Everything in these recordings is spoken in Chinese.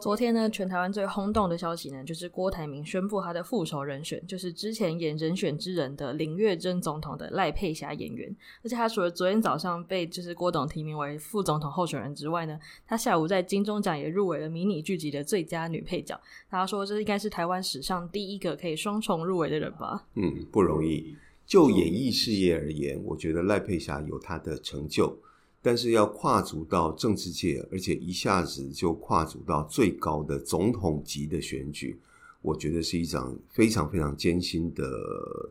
昨天呢，全台湾最轰动的消息呢，就是郭台铭宣布他的副手人选，就是之前演《人选之人》的林月珍总统的赖佩霞演员。而且他除了昨天早上被就是郭董提名为副总统候选人之外呢，他下午在金钟奖也入围了迷你剧集的最佳女配角。他说这应该是台湾史上第一个可以双重入围的人吧？嗯，不容易。就演艺事业而言，我觉得赖佩霞有她的成就。但是要跨足到政治界，而且一下子就跨足到最高的总统级的选举，我觉得是一场非常非常艰辛的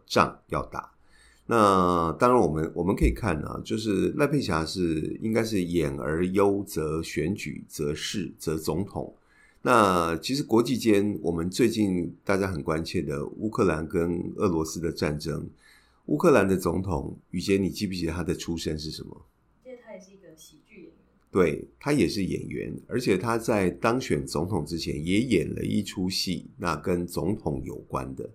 仗要打。那当然，我们我们可以看啊，就是赖佩霞是应该是演而优则选举则仕则总统。那其实国际间，我们最近大家很关切的乌克兰跟俄罗斯的战争，乌克兰的总统雨杰，你记不记得他的出身是什么？对，他也是演员，而且他在当选总统之前也演了一出戏，那跟总统有关的。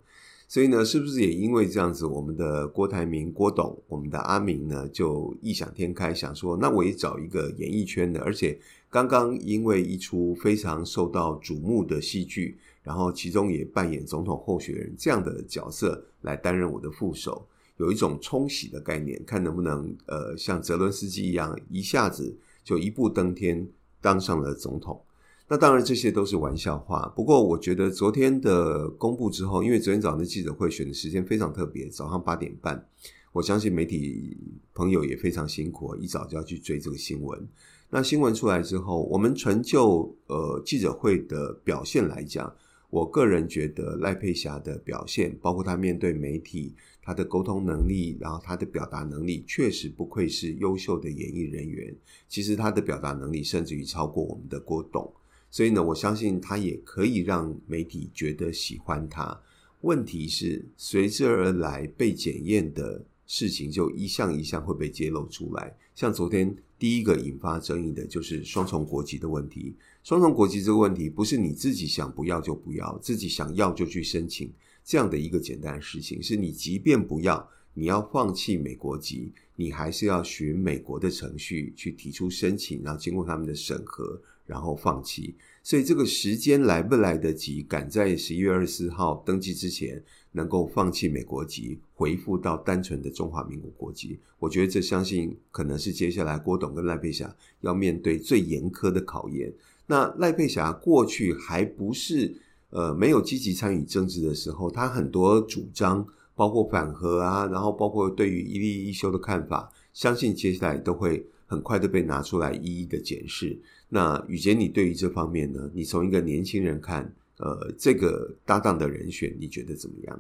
所以呢，是不是也因为这样子，我们的郭台铭、郭董，我们的阿明呢，就异想天开，想说，那我也找一个演艺圈的，而且刚刚因为一出非常受到瞩目的戏剧，然后其中也扮演总统候选人这样的角色来担任我的副手，有一种冲洗的概念，看能不能呃像泽伦斯基一样一下子。就一步登天，当上了总统。那当然这些都是玩笑话。不过我觉得昨天的公布之后，因为昨天早上的记者会选的时间非常特别，早上八点半。我相信媒体朋友也非常辛苦，一早就要去追这个新闻。那新闻出来之后，我们纯就呃记者会的表现来讲，我个人觉得赖佩霞的表现，包括他面对媒体。他的沟通能力，然后他的表达能力，确实不愧是优秀的演艺人员。其实他的表达能力甚至于超过我们的郭董，所以呢，我相信他也可以让媒体觉得喜欢他。问题是随之而来被检验的事情，就一项一项会被揭露出来。像昨天第一个引发争议的就是双重国籍的问题。双重国籍这个问题，不是你自己想不要就不要，自己想要就去申请。这样的一个简单的事情，是你即便不要，你要放弃美国籍，你还是要循美国的程序去提出申请，然后经过他们的审核，然后放弃。所以这个时间来不来得及，赶在十一月二十四号登记之前，能够放弃美国籍，回复到单纯的中华民国国籍，我觉得这相信可能是接下来郭董跟赖佩霞要面对最严苛的考验。那赖佩霞过去还不是。呃，没有积极参与政治的时候，他很多主张，包括反核啊，然后包括对于一例一休的看法，相信接下来都会很快的被拿出来一一的检视。那宇杰，你对于这方面呢？你从一个年轻人看，呃，这个搭档的人选，你觉得怎么样？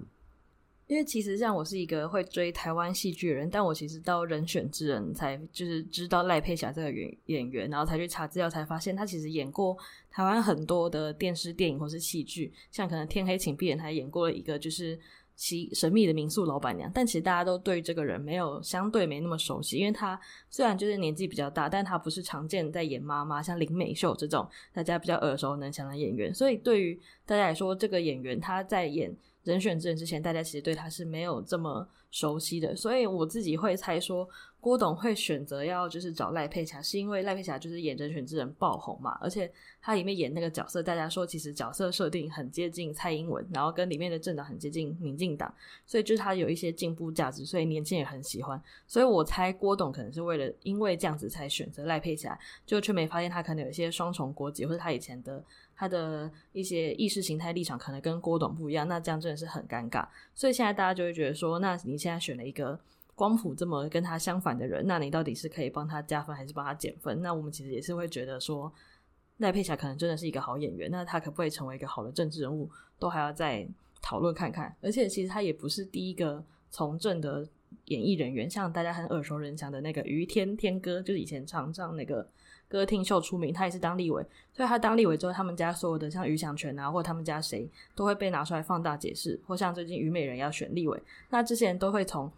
因为其实像我是一个会追台湾戏剧的人，但我其实到人选之人才就是知道赖佩霞这个演演员，然后才去查资料，才发现他其实演过台湾很多的电视电影或是戏剧，像可能《天黑请闭眼》，他演过了一个就是其神秘的民宿老板娘。但其实大家都对这个人没有相对没那么熟悉，因为他虽然就是年纪比较大，但他不是常见在演妈妈，像林美秀这种大家比较耳熟能详的演员，所以对于大家来说，这个演员他在演。人选之人之前，大家其实对他是没有这么熟悉的，所以我自己会猜说，郭董会选择要就是找赖佩霞，是因为赖佩霞就是演人选之人爆红嘛，而且他里面演那个角色，大家说其实角色设定很接近蔡英文，然后跟里面的政党很接近民进党，所以就是他有一些进步价值，所以年轻人也很喜欢，所以我猜郭董可能是为了因为这样子才选择赖佩霞，就却没发现他可能有一些双重国籍，或者他以前的。他的一些意识形态立场可能跟郭董不一样，那这样真的是很尴尬。所以现在大家就会觉得说，那你现在选了一个光谱这么跟他相反的人，那你到底是可以帮他加分还是帮他减分？那我们其实也是会觉得说，赖佩霞可能真的是一个好演员，那他可不可以成为一个好的政治人物，都还要再讨论看看。而且其实他也不是第一个从政的演艺人员，像大家很耳熟能详的那个于天天哥，就是以前常上那个。歌厅秀出名，他也是当立委，所以他当立委之后，他们家所有的像于祥全啊，或者他们家谁都会被拿出来放大解释，或像最近于美人要选立委，那这些人都会从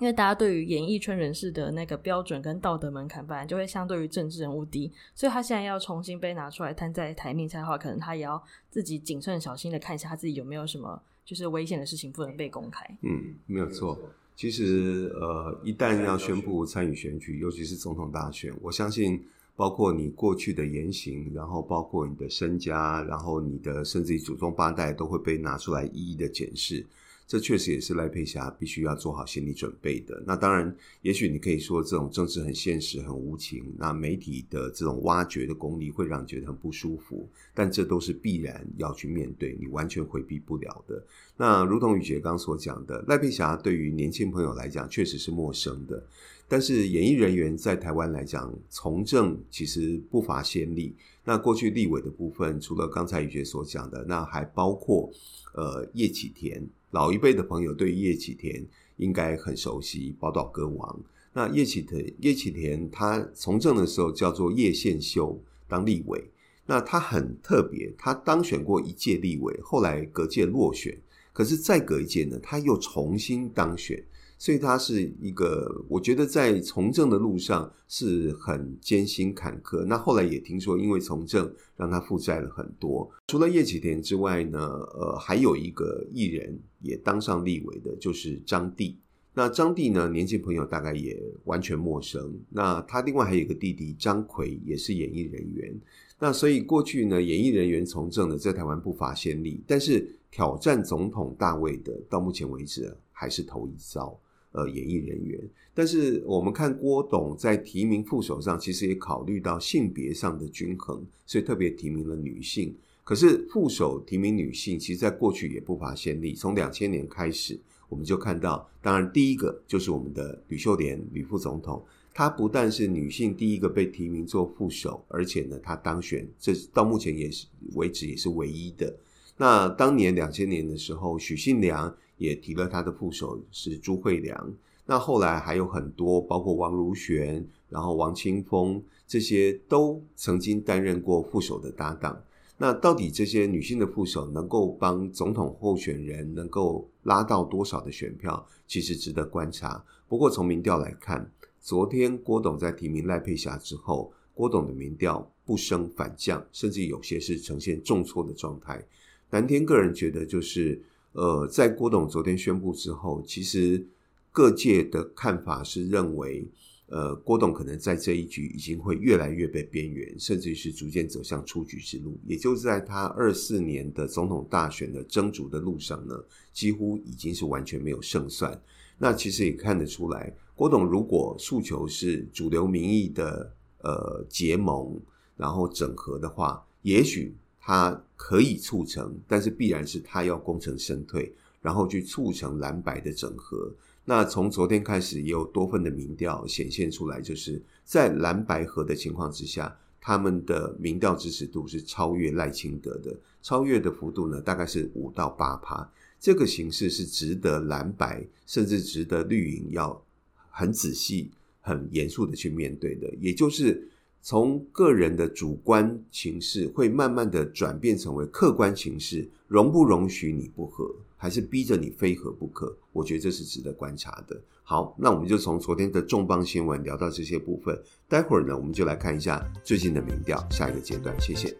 因为大家对于演艺圈人士的那个标准跟道德门槛，本来就会相对于政治人物低，所以他现在要重新被拿出来摊在台面下的话，可能他也要自己谨慎小心的看一下他自己有没有什么就是危险的事情不能被公开。嗯，没有错。其实呃，一旦要宣布参与选举，尤其是总统大选，我相信包括你过去的言行，然后包括你的身家，然后你的甚至于祖宗八代都会被拿出来一一的检视。这确实也是赖佩霞必须要做好心理准备的。那当然，也许你可以说这种政治很现实、很无情，那媒体的这种挖掘的功力会让你觉得很不舒服。但这都是必然要去面对，你完全回避不了的。那如同雨杰刚所讲的，赖佩霞对于年轻朋友来讲确实是陌生的。但是演艺人员在台湾来讲，从政其实不乏先例。那过去立委的部分，除了刚才雨杰所讲的，那还包括呃叶启田。老一辈的朋友对叶启田应该很熟悉，宝岛歌王。那叶启田，叶启田他从政的时候叫做叶宪修当立委，那他很特别，他当选过一届立委，后来隔届落选，可是再隔一届呢，他又重新当选。所以他是一个，我觉得在从政的路上是很艰辛坎坷。那后来也听说，因为从政让他负债了很多。除了叶启田之外呢，呃，还有一个艺人也当上立委的，就是张帝。那张帝呢，年轻朋友大概也完全陌生。那他另外还有一个弟弟张魁，也是演艺人员。那所以过去呢，演艺人员从政呢，在台湾不乏先例。但是挑战总统大位的，到目前为止还是头一遭。呃，演艺人员，但是我们看郭董在提名副手上，其实也考虑到性别上的均衡，所以特别提名了女性。可是副手提名女性，其实在过去也不乏先例。从两千年开始，我们就看到，当然第一个就是我们的吕秀莲吕副总统，她不但是女性第一个被提名做副手，而且呢，她当选，这到目前也是为止也是唯一的。那当年两千年的时候，许信良。也提了他的副手是朱慧良，那后来还有很多，包括王如玄，然后王清峰，这些都曾经担任过副手的搭档。那到底这些女性的副手能够帮总统候选人能够拉到多少的选票，其实值得观察。不过从民调来看，昨天郭董在提名赖佩霞之后，郭董的民调不升反降，甚至有些是呈现重挫的状态。蓝天个人觉得就是。呃，在郭董昨天宣布之后，其实各界的看法是认为，呃，郭董可能在这一局已经会越来越被边缘，甚至是逐渐走向出局之路。也就是在他二四年的总统大选的争逐的路上呢，几乎已经是完全没有胜算。那其实也看得出来，郭董如果诉求是主流民意的呃结盟，然后整合的话，也许。他可以促成，但是必然是他要功成身退，然后去促成蓝白的整合。那从昨天开始，也有多份的民调显现出来，就是在蓝白合的情况之下，他们的民调支持度是超越赖清德的，超越的幅度呢，大概是五到八趴。这个形式是值得蓝白，甚至值得绿营要很仔细、很严肃的去面对的，也就是。从个人的主观情势会慢慢的转变成为客观情势，容不容许你不和，还是逼着你非和不可？我觉得这是值得观察的。好，那我们就从昨天的重磅新闻聊到这些部分，待会儿呢，我们就来看一下最近的民调，下一个阶段，谢谢。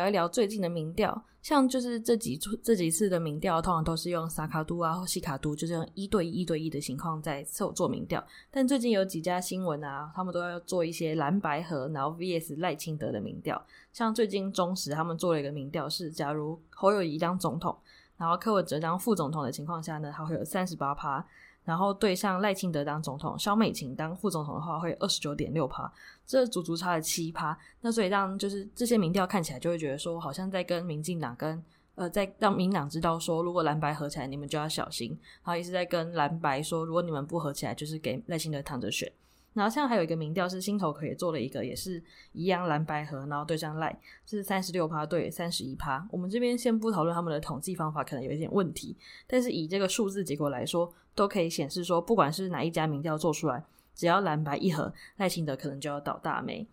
聊一聊最近的民调，像就是这几这几次的民调，通常都是用萨卡都啊或西卡都，就是用一对一、一对一的情况在做做民调。但最近有几家新闻啊，他们都要做一些蓝白合，然后 VS 赖清德的民调。像最近中时他们做了一个民调，是假如侯友宜当总统，然后柯文哲当副总统的情况下呢，他会有三十八趴。然后对上赖清德当总统，萧美琴当副总统的话，会二十九点六趴，这足足差了七趴。那所以让就是这些民调看起来就会觉得说，好像在跟民进党跟呃，在让民党知道说，如果蓝白合起来，你们就要小心。然后也是在跟蓝白说，如果你们不合起来，就是给赖清德躺着选。然后像还有一个民调是新头可也做了一个，也是一样蓝白合，然后对上赖是三十六趴对三十一趴。我们这边先不讨论他们的统计方法可能有一点问题，但是以这个数字结果来说，都可以显示说，不管是哪一家民调做出来，只要蓝白一合，赖清德可能就要倒大霉。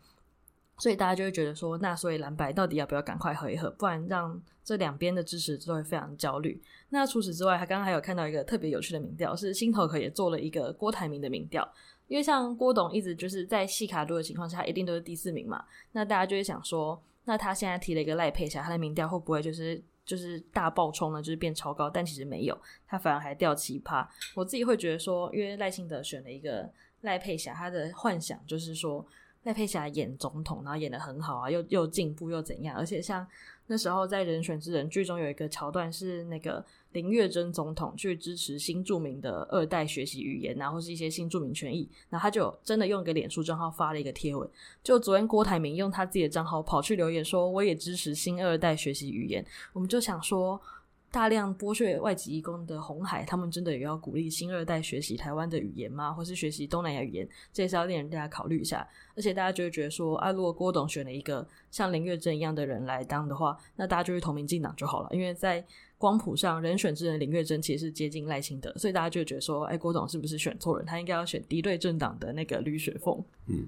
所以大家就会觉得说，那所以蓝白到底要不要赶快合一合，不然让这两边的支持都会非常焦虑。那除此之外，他刚刚还有看到一个特别有趣的民调，是新头壳也做了一个郭台铭的民调。因为像郭董一直就是在细卡度的情况下，一定都是第四名嘛。那大家就会想说，那他现在提了一个赖佩霞，他的民调会不会就是就是大爆冲呢？就是变超高？但其实没有，他反而还掉奇葩。我自己会觉得说，因为赖清德选了一个赖佩霞，他的幻想就是说。赖佩霞演总统，然后演得很好啊，又又进步又怎样？而且像那时候在《人选之人》剧中有一个桥段，是那个林月珍总统去支持新著名的二代学习语言，然后是一些新著名权益，然后他就真的用一个脸书账号发了一个贴文。就昨天郭台铭用他自己的账号跑去留言说：“我也支持新二代学习语言。”我们就想说。大量剥削外籍移工的红海，他们真的有要鼓励新二代学习台湾的语言吗？或是学习东南亚语言？这也是要令人大家考虑一下。而且大家就会觉得说，啊，如果郭董选了一个像林月珍一样的人来当的话，那大家就去同民进党就好了。因为在光谱上，人选之人林月珍其实是接近赖清德，所以大家就会觉得说，哎，郭董是不是选错人？他应该要选敌对政党的那个吕雪凤。嗯，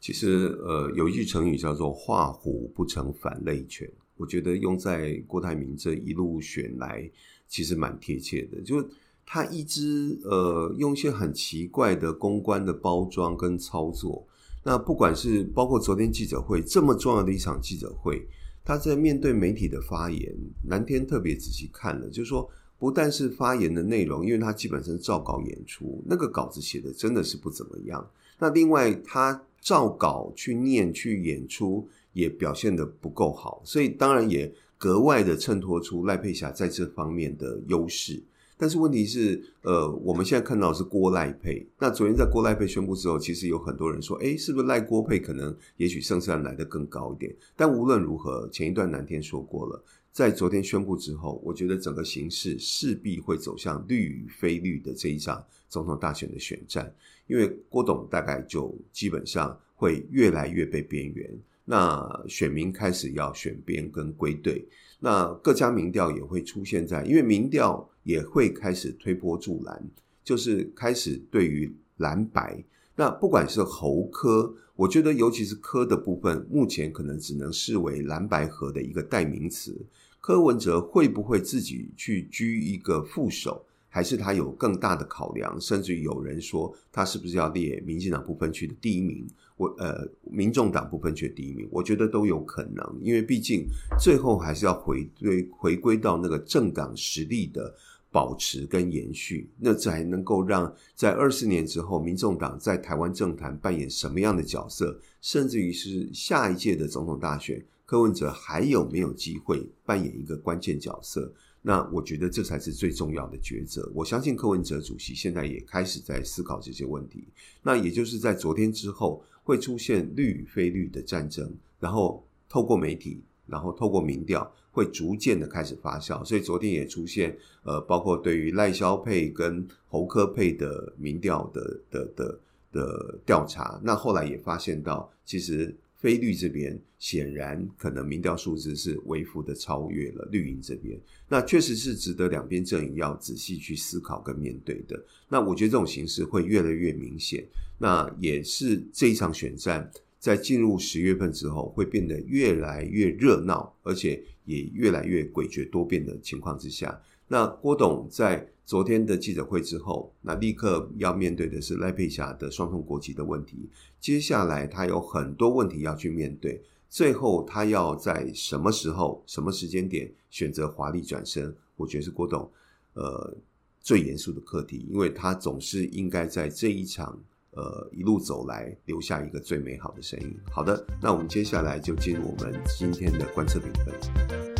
其实呃，有一句成语叫做“画虎不成反类犬”。我觉得用在郭台铭这一路选来，其实蛮贴切的。就他一直呃用一些很奇怪的公关的包装跟操作。那不管是包括昨天记者会这么重要的一场记者会，他在面对媒体的发言，蓝天特别仔细看了，就是说不但是发言的内容，因为他基本上照稿演出，那个稿子写的真的是不怎么样。那另外他照稿去念去演出。也表现得不够好，所以当然也格外的衬托出赖佩霞在这方面的优势。但是问题是，呃，我们现在看到是郭赖配。那昨天在郭赖配宣布之后，其实有很多人说，诶，是不是赖郭配可能也许胜算来得更高一点？但无论如何，前一段南天说过了，在昨天宣布之后，我觉得整个形势势必会走向绿与非绿的这一场总统大选的选战，因为郭董大概就基本上会越来越被边缘。那选民开始要选边跟归队，那各家民调也会出现在，因为民调也会开始推波助澜，就是开始对于蓝白，那不管是侯科，我觉得尤其是柯的部分，目前可能只能视为蓝白合的一个代名词。柯文哲会不会自己去居一个副手，还是他有更大的考量？甚至有人说，他是不是要列民进党不分区的第一名？我呃，民众党不分区第一名，我觉得都有可能，因为毕竟最后还是要回归回归到那个政党实力的保持跟延续，那才能够让在二十年之后，民众党在台湾政坛扮演什么样的角色，甚至于是下一届的总统大选，柯文哲还有没有机会扮演一个关键角色？那我觉得这才是最重要的抉择。我相信柯文哲主席现在也开始在思考这些问题。那也就是在昨天之后。会出现绿与非绿的战争，然后透过媒体，然后透过民调，会逐渐的开始发酵。所以昨天也出现，呃，包括对于赖萧配跟侯科配的民调的的的的调查，那后来也发现到，其实。非绿这边显然可能民调数字是微幅的超越了绿营这边，那确实是值得两边阵营要仔细去思考跟面对的。那我觉得这种形势会越来越明显，那也是这一场选战在进入十月份之后会变得越来越热闹，而且也越来越诡谲多变的情况之下，那郭董在。昨天的记者会之后，那立刻要面对的是赖佩霞的双重国籍的问题。接下来他有很多问题要去面对，最后他要在什么时候、什么时间点选择华丽转身？我觉得是郭董呃最严肃的课题，因为他总是应该在这一场呃一路走来留下一个最美好的身影。好的，那我们接下来就进入我们今天的观测评分。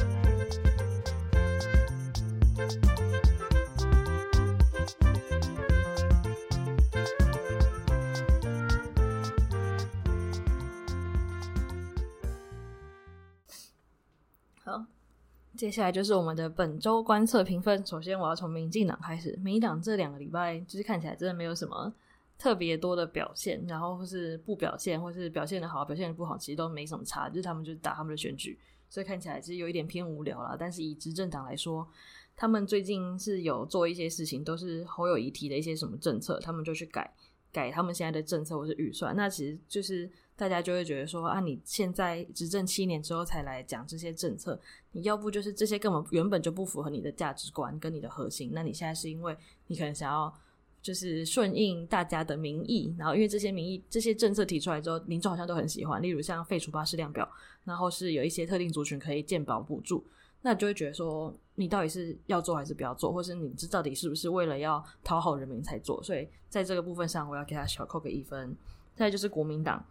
接下来就是我们的本周观测评分。首先，我要从民进党开始。民进党这两个礼拜就是看起来真的没有什么特别多的表现，然后或是不表现，或是表现的好，表现的不好，其实都没什么差。就是他们就是打他们的选举，所以看起来其实有一点偏无聊了。但是以执政党来说，他们最近是有做一些事情，都是侯友宜提的一些什么政策，他们就去改改他们现在的政策或是预算。那其实就是大家就会觉得说啊，你现在执政七年之后才来讲这些政策，你要不就是这些根本原本就不符合你的价值观跟你的核心，那你现在是因为你可能想要。就是顺应大家的民意，然后因为这些民意、这些政策提出来之后，民众好像都很喜欢。例如像废除巴氏量表，然后是有一些特定族群可以健保补助，那就会觉得说，你到底是要做还是不要做，或是你这到底是不是为了要讨好人民才做？所以在这个部分上，我要给他小扣个一分。再就是国民党，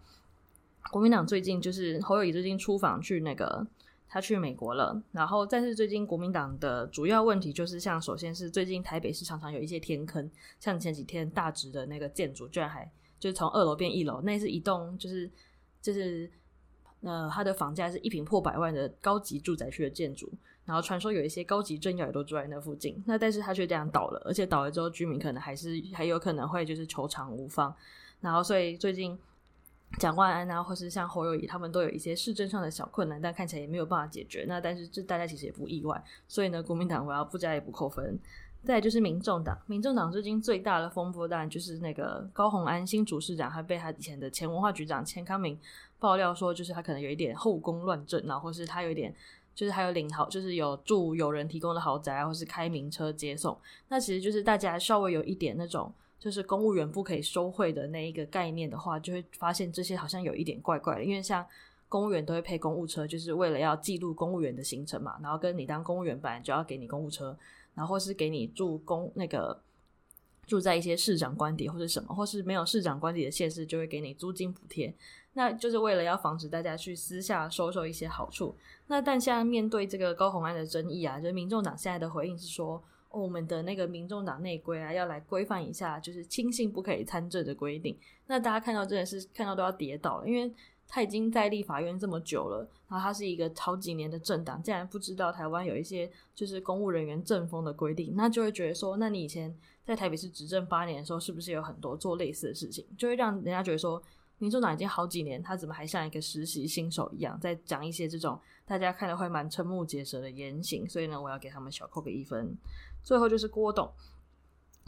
国民党最近就是侯友宜最近出访去那个。他去美国了，然后但是最近国民党的主要问题就是，像首先是最近台北市常常有一些天坑，像前几天大直的那个建筑居然还就是从二楼变一楼，那是一栋就是就是呃它的房价是一平破百万的高级住宅区的建筑，然后传说有一些高级政要也都住在那附近，那但是他却这样倒了，而且倒了之后居民可能还是还有可能会就是求偿无方，然后所以最近。蒋万安啊，或是像侯友宜，他们都有一些市政上的小困难，但看起来也没有办法解决。那但是这大家其实也不意外，所以呢，国民党我要不加也不扣分。再就是民众党，民众党最近最大的风波当然就是那个高虹安新主市长，他被他以前的前文化局长钱康明爆料说，就是他可能有一点后宫乱政，然后或是他有一点就是还有领豪，就是有住友人提供的豪宅，或是开名车接送。那其实就是大家稍微有一点那种。就是公务员不可以收贿的那一个概念的话，就会发现这些好像有一点怪怪的。因为像公务员都会配公务车，就是为了要记录公务员的行程嘛。然后跟你当公务员本来就要给你公务车，然后或是给你住公那个住在一些市长官邸或者什么，或是没有市长官邸的县市就会给你租金补贴。那就是为了要防止大家去私下收受一些好处。那但现在面对这个高红安的争议啊，就是民众党现在的回应是说。我们的那个民众党内规啊，要来规范一下，就是亲信不可以参政的规定。那大家看到真的是看到都要跌倒了，因为他已经在立法院这么久了，然后他是一个好几年的政党，竟然不知道台湾有一些就是公务人员政风的规定，那就会觉得说，那你以前在台北市执政八年的时候，是不是有很多做类似的事情？就会让人家觉得说，民众党已经好几年，他怎么还像一个实习新手一样，在讲一些这种大家看了会蛮瞠目结舌的言行？所以呢，我要给他们小扣个一分。最后就是郭董，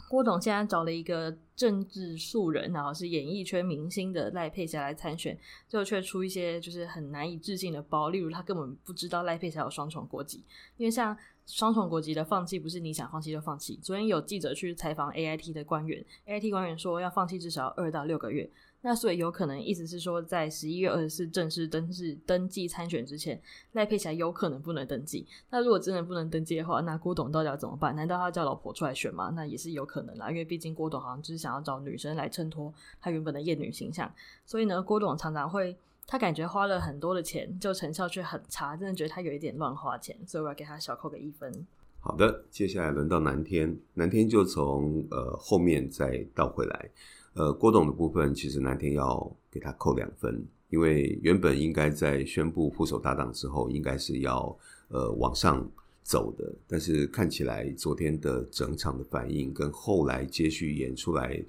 郭董现在找了一个政治素人，然后是演艺圈明星的赖佩霞来参选，最后却出一些就是很难以置信的包，例如他根本不知道赖佩霞有双重国籍，因为像双重国籍的放弃不是你想放弃就放弃。昨天有记者去采访 AIT 的官员，AIT 官员说要放弃至少二到六个月。那所以有可能意思是说，在十一月二十四正式登记登记参选之前，赖佩霞有可能不能登记。那如果真的不能登记的话，那郭董到底要怎么办？难道他要叫老婆出来选吗？那也是有可能啦，因为毕竟郭董好像就是想要找女生来衬托他原本的厌女形象。所以呢，郭董常常会他感觉花了很多的钱，就成效却很差，真的觉得他有一点乱花钱，所以我要给他小扣个一分。好的，接下来轮到南天，南天就从呃后面再倒回来。呃，郭董的部分其实那天要给他扣两分，因为原本应该在宣布副手搭档之后，应该是要呃往上走的，但是看起来昨天的整场的反应跟后来接续演出来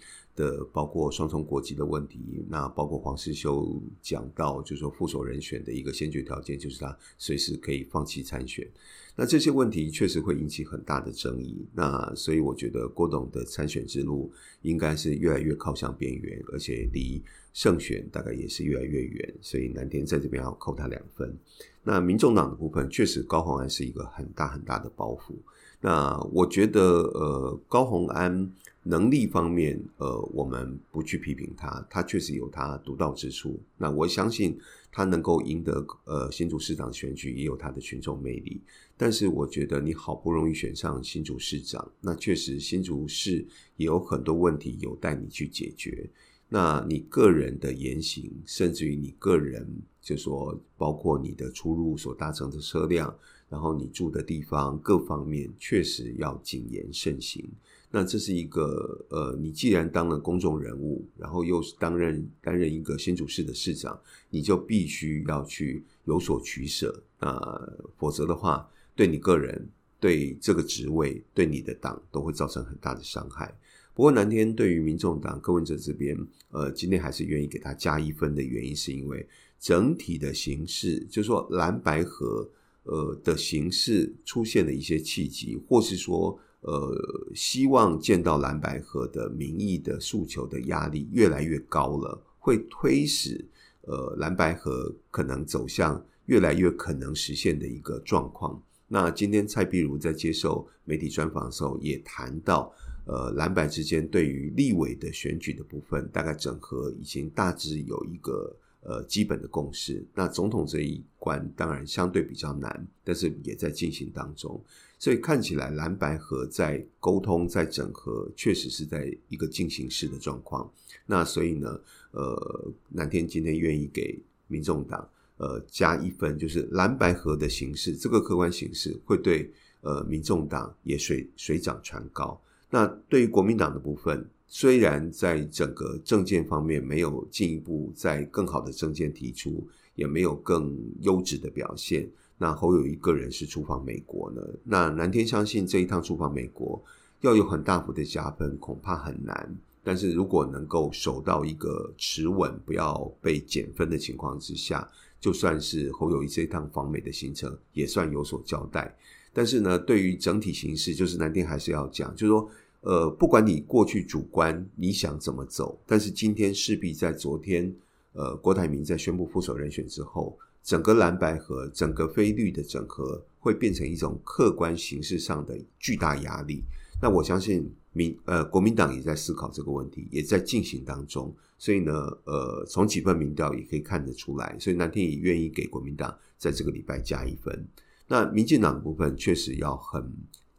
的，包括双重国籍的问题，那包括黄世修讲到，就是说副手人选的一个先决条件就是他随时可以放弃参选。那这些问题确实会引起很大的争议，那所以我觉得郭董的参选之路应该是越来越靠向边缘，而且离胜选大概也是越来越远，所以南天在这边要扣他两分。那民众党的部分确实高虹安是一个很大很大的包袱，那我觉得呃高虹安。能力方面，呃，我们不去批评他，他确实有他独到之处。那我相信他能够赢得呃新竹市长选举，也有他的群众魅力。但是，我觉得你好不容易选上新竹市长，那确实新竹市也有很多问题有待你去解决。那你个人的言行，甚至于你个人，就说包括你的出入所搭乘的车辆，然后你住的地方各方面，确实要谨言慎行。那这是一个呃，你既然当了公众人物，然后又是担任担任一个新竹市的市长，你就必须要去有所取舍啊，否则的话，对你个人、对这个职位、对你的党都会造成很大的伤害。不过，南天对于民众党柯文哲这边，呃，今天还是愿意给他加一分的原因，是因为整体的形势，就是说蓝白河。呃的形式出现了一些契机，或是说呃希望见到蓝白合的民意的诉求的压力越来越高了，会推使呃蓝白合可能走向越来越可能实现的一个状况。那今天蔡壁如在接受媒体专访的时候也谈到。呃，蓝白之间对于立委的选举的部分，大概整合已经大致有一个呃基本的共识。那总统这一关当然相对比较难，但是也在进行当中。所以看起来蓝白合在沟通、在整合，确实是在一个进行式的状况。那所以呢，呃，南天今天愿意给民众党呃加一分，就是蓝白合的形式，这个客观形式会对呃民众党也水水涨船高。那对于国民党的部分，虽然在整个政见方面没有进一步在更好的政见提出，也没有更优质的表现，那侯友宜个人是出访美国呢？那南天相信这一趟出访美国要有很大幅的加分，恐怕很难。但是如果能够守到一个持稳，不要被减分的情况之下，就算是侯友宜这一趟访美的行程，也算有所交代。但是呢，对于整体形势，就是南天还是要讲，就是说。呃，不管你过去主观你想怎么走，但是今天势必在昨天，呃，郭台铭在宣布副手人选之后，整个蓝白合、整个非绿的整合会变成一种客观形式上的巨大压力。那我相信民呃国民党也在思考这个问题，也在进行当中。所以呢，呃，从几份民调也可以看得出来，所以南天也愿意给国民党在这个礼拜加一分。那民进党部分确实要很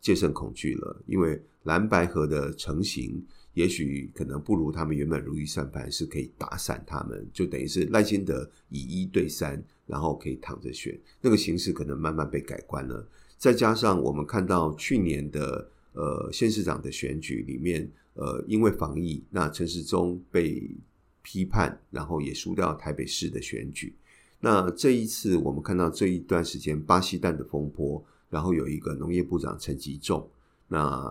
戒慎恐惧了，因为。蓝白合的成型，也许可能不如他们原本如意算盘，是可以打散他们，就等于是赖清德以一对三，然后可以躺着选，那个形势可能慢慢被改观了。再加上我们看到去年的呃县市长的选举里面，呃因为防疫，那陈时中被批判，然后也输掉台北市的选举。那这一次我们看到这一段时间巴西蛋的风波，然后有一个农业部长陈吉仲。那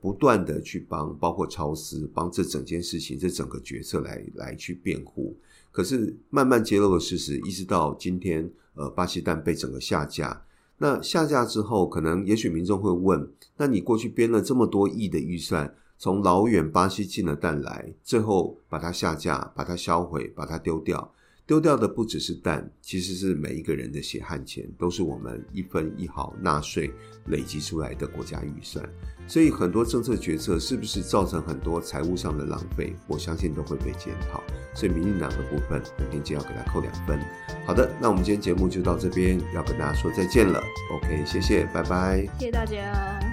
不断的去帮，包括超思帮这整件事情，这整个决策来来去辩护。可是慢慢揭露的事实，一直到今天，呃，巴西蛋被整个下架。那下架之后，可能也许民众会问：那你过去编了这么多亿的预算，从老远巴西进了蛋来，最后把它下架，把它销毁，把它丢掉。丢掉的不只是蛋，其实是每一个人的血汗钱，都是我们一分一毫纳税累积出来的国家预算。所以很多政策决策是不是造成很多财务上的浪费，我相信都会被检讨。所以民进党的部分，我们今天要给他扣两分。好的，那我们今天节目就到这边，要跟大家说再见了。OK，谢谢，拜拜，谢谢大家。